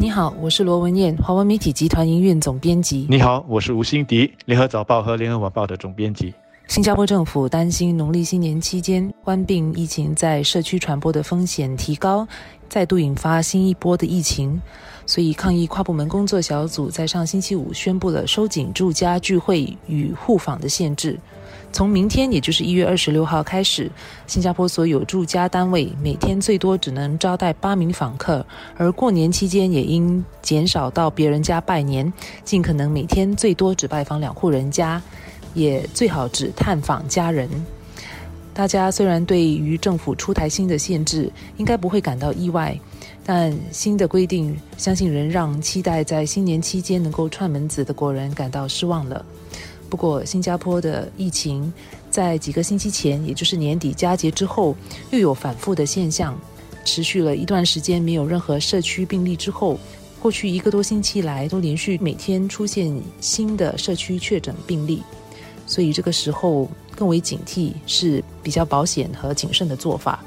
你好，我是罗文燕，华文媒体集团营运总编辑。你好，我是吴欣迪，联合早报和联合晚报的总编辑。新加坡政府担心农历新年期间冠病疫情在社区传播的风险提高，再度引发新一波的疫情，所以抗疫跨部门工作小组在上星期五宣布了收紧住家聚会与互访的限制。从明天，也就是一月二十六号开始，新加坡所有住家单位每天最多只能招待八名访客，而过年期间也应减少到别人家拜年，尽可能每天最多只拜访两户人家，也最好只探访家人。大家虽然对于政府出台新的限制应该不会感到意外，但新的规定相信仍让期待在新年期间能够串门子的国人感到失望了。不过，新加坡的疫情在几个星期前，也就是年底佳节之后，又有反复的现象，持续了一段时间没有任何社区病例之后，过去一个多星期来都连续每天出现新的社区确诊病例，所以这个时候更为警惕是比较保险和谨慎的做法。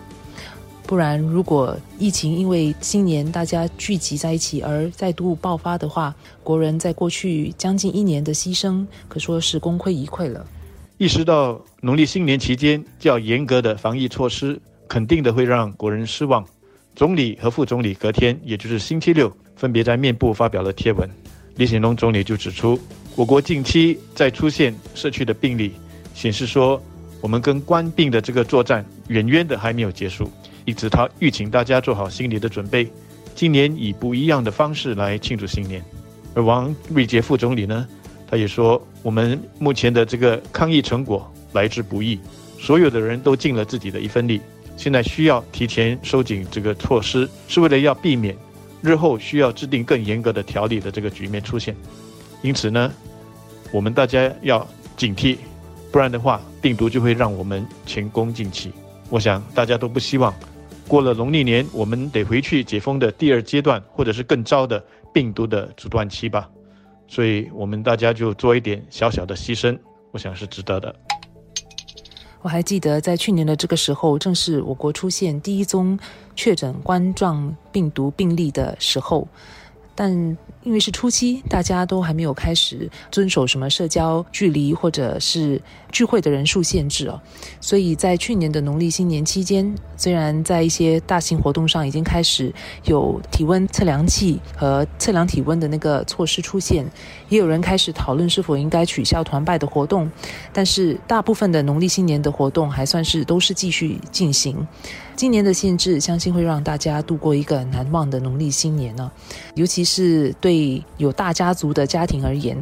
不然，如果疫情因为新年大家聚集在一起而再度爆发的话，国人在过去将近一年的牺牲，可说是功亏一篑了。意识到农历新年期间较严格的防疫措施，肯定的会让国人失望。总理和副总理隔天，也就是星期六，分别在面部发表了贴文。李显龙总理就指出，我国近期在出现社区的病例，显示说我们跟官病的这个作战远远的还没有结束。因此，他预请大家做好心理的准备，今年以不一样的方式来庆祝新年。而王瑞杰副总理呢，他也说，我们目前的这个抗疫成果来之不易，所有的人都尽了自己的一份力，现在需要提前收紧这个措施，是为了要避免日后需要制定更严格的条例的这个局面出现。因此呢，我们大家要警惕，不然的话，病毒就会让我们前功尽弃。我想大家都不希望。过了农历年，我们得回去解封的第二阶段，或者是更糟的病毒的阻断期吧。所以，我们大家就做一点小小的牺牲，我想是值得的。我还记得，在去年的这个时候，正是我国出现第一宗确诊冠状病毒病例的时候，但。因为是初期，大家都还没有开始遵守什么社交距离或者是聚会的人数限制哦，所以在去年的农历新年期间，虽然在一些大型活动上已经开始有体温测量器和测量体温的那个措施出现，也有人开始讨论是否应该取消团拜的活动，但是大部分的农历新年的活动还算是都是继续进行。今年的限制，相信会让大家度过一个难忘的农历新年呢。尤其是对有大家族的家庭而言，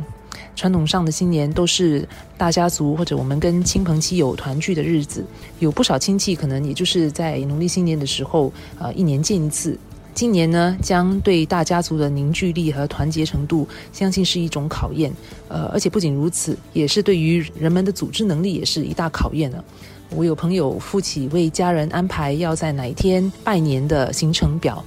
传统上的新年都是大家族或者我们跟亲朋戚友团聚的日子。有不少亲戚可能也就是在农历新年的时候，呃，一年见一次。今年呢，将对大家族的凝聚力和团结程度，相信是一种考验。呃，而且不仅如此，也是对于人们的组织能力也是一大考验呢。我有朋友负起为家人安排要在哪一天拜年的行程表，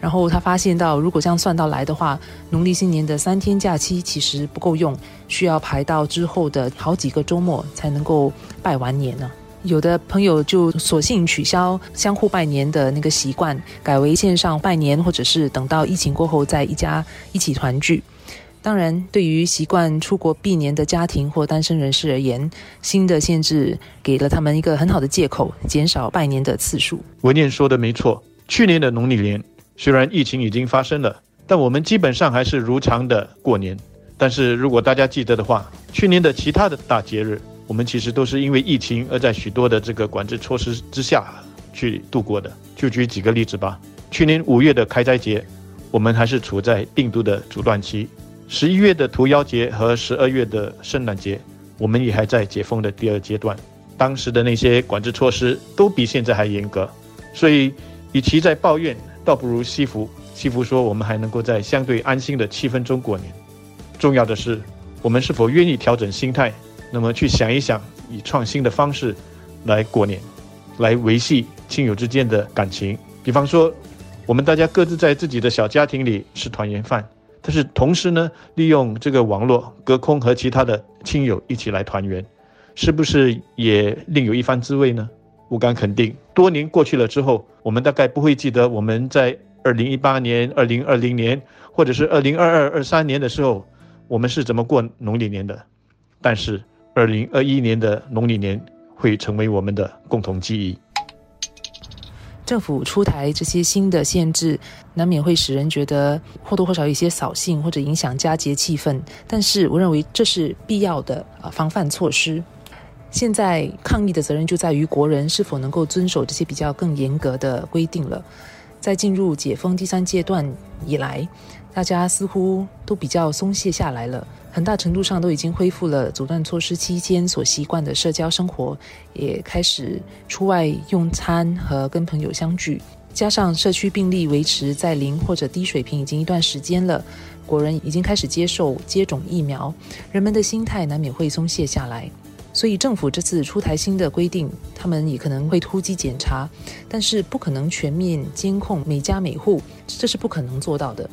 然后他发现到，如果这样算到来的话，农历新年的三天假期其实不够用，需要排到之后的好几个周末才能够拜完年呢。有的朋友就索性取消相互拜年的那个习惯，改为线上拜年，或者是等到疫情过后再一家一起团聚。当然，对于习惯出国避年的家庭或单身人士而言，新的限制给了他们一个很好的借口，减少拜年的次数。文念说的没错，去年的农历年虽然疫情已经发生了，但我们基本上还是如常的过年。但是如果大家记得的话，去年的其他的大节日，我们其实都是因为疫情而在许多的这个管制措施之下去度过的。就举几个例子吧，去年五月的开斋节，我们还是处在病毒的阻断期。十一月的屠妖节和十二月的圣诞节，我们也还在解封的第二阶段。当时的那些管制措施都比现在还严格，所以与其在抱怨，倒不如惜福。惜福说，我们还能够在相对安心的气氛中过年。重要的是，我们是否愿意调整心态，那么去想一想，以创新的方式来过年，来维系亲友之间的感情。比方说，我们大家各自在自己的小家庭里吃团圆饭。但是同时呢，利用这个网络隔空和其他的亲友一起来团圆，是不是也另有一番滋味呢？我敢肯定，多年过去了之后，我们大概不会记得我们在二零一八年、二零二零年，或者是二零二二、二三年的时候，我们是怎么过农历年的。但是，二零二一年的农历年会成为我们的共同记忆。政府出台这些新的限制，难免会使人觉得或多或少有一些扫兴，或者影响佳节气氛。但是，我认为这是必要的啊防范措施。现在抗疫的责任就在于国人是否能够遵守这些比较更严格的规定了。在进入解封第三阶段以来，大家似乎都比较松懈下来了，很大程度上都已经恢复了阻断措施期间所习惯的社交生活，也开始出外用餐和跟朋友相聚。加上社区病例维持在零或者低水平已经一段时间了，国人已经开始接受接种疫苗，人们的心态难免会松懈下来。所以政府这次出台新的规定，他们也可能会突击检查，但是不可能全面监控每家每户，这是不可能做到的。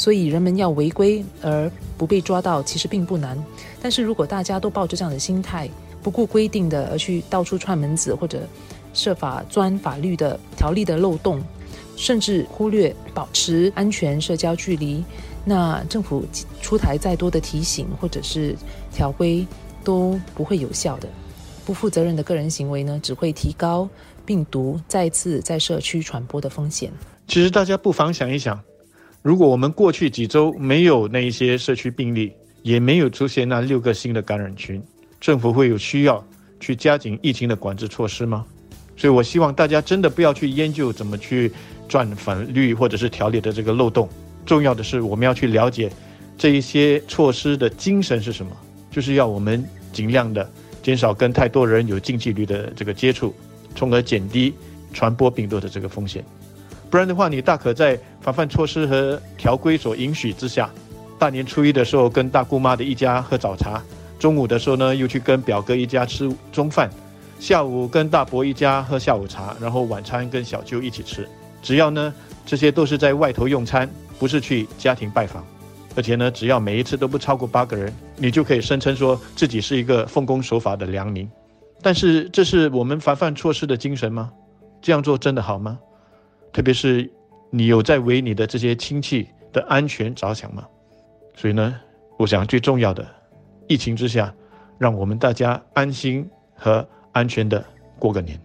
所以人们要违规而不被抓到，其实并不难。但是如果大家都抱着这样的心态，不顾规定的而去到处串门子，或者设法钻法律的条例的漏洞，甚至忽略保持安全社交距离，那政府出台再多的提醒或者是条规。都不会有效的。不负责任的个人行为呢，只会提高病毒再次在社区传播的风险。其实大家不妨想一想，如果我们过去几周没有那一些社区病例，也没有出现那六个新的感染群，政府会有需要去加紧疫情的管制措施吗？所以我希望大家真的不要去研究怎么去钻法律或者是条例的这个漏洞。重要的是，我们要去了解这一些措施的精神是什么。就是要我们尽量的减少跟太多人有近距离的这个接触，从而减低传播病毒的这个风险。不然的话，你大可在防范措施和条规所允许之下，大年初一的时候跟大姑妈的一家喝早茶，中午的时候呢又去跟表哥一家吃中饭，下午跟大伯一家喝下午茶，然后晚餐跟小舅一起吃。只要呢这些都是在外头用餐，不是去家庭拜访。而且呢，只要每一次都不超过八个人，你就可以声称说自己是一个奉公守法的良民。但是，这是我们防范措施的精神吗？这样做真的好吗？特别是你有在为你的这些亲戚的安全着想吗？所以呢，我想最重要的，疫情之下，让我们大家安心和安全的过个年。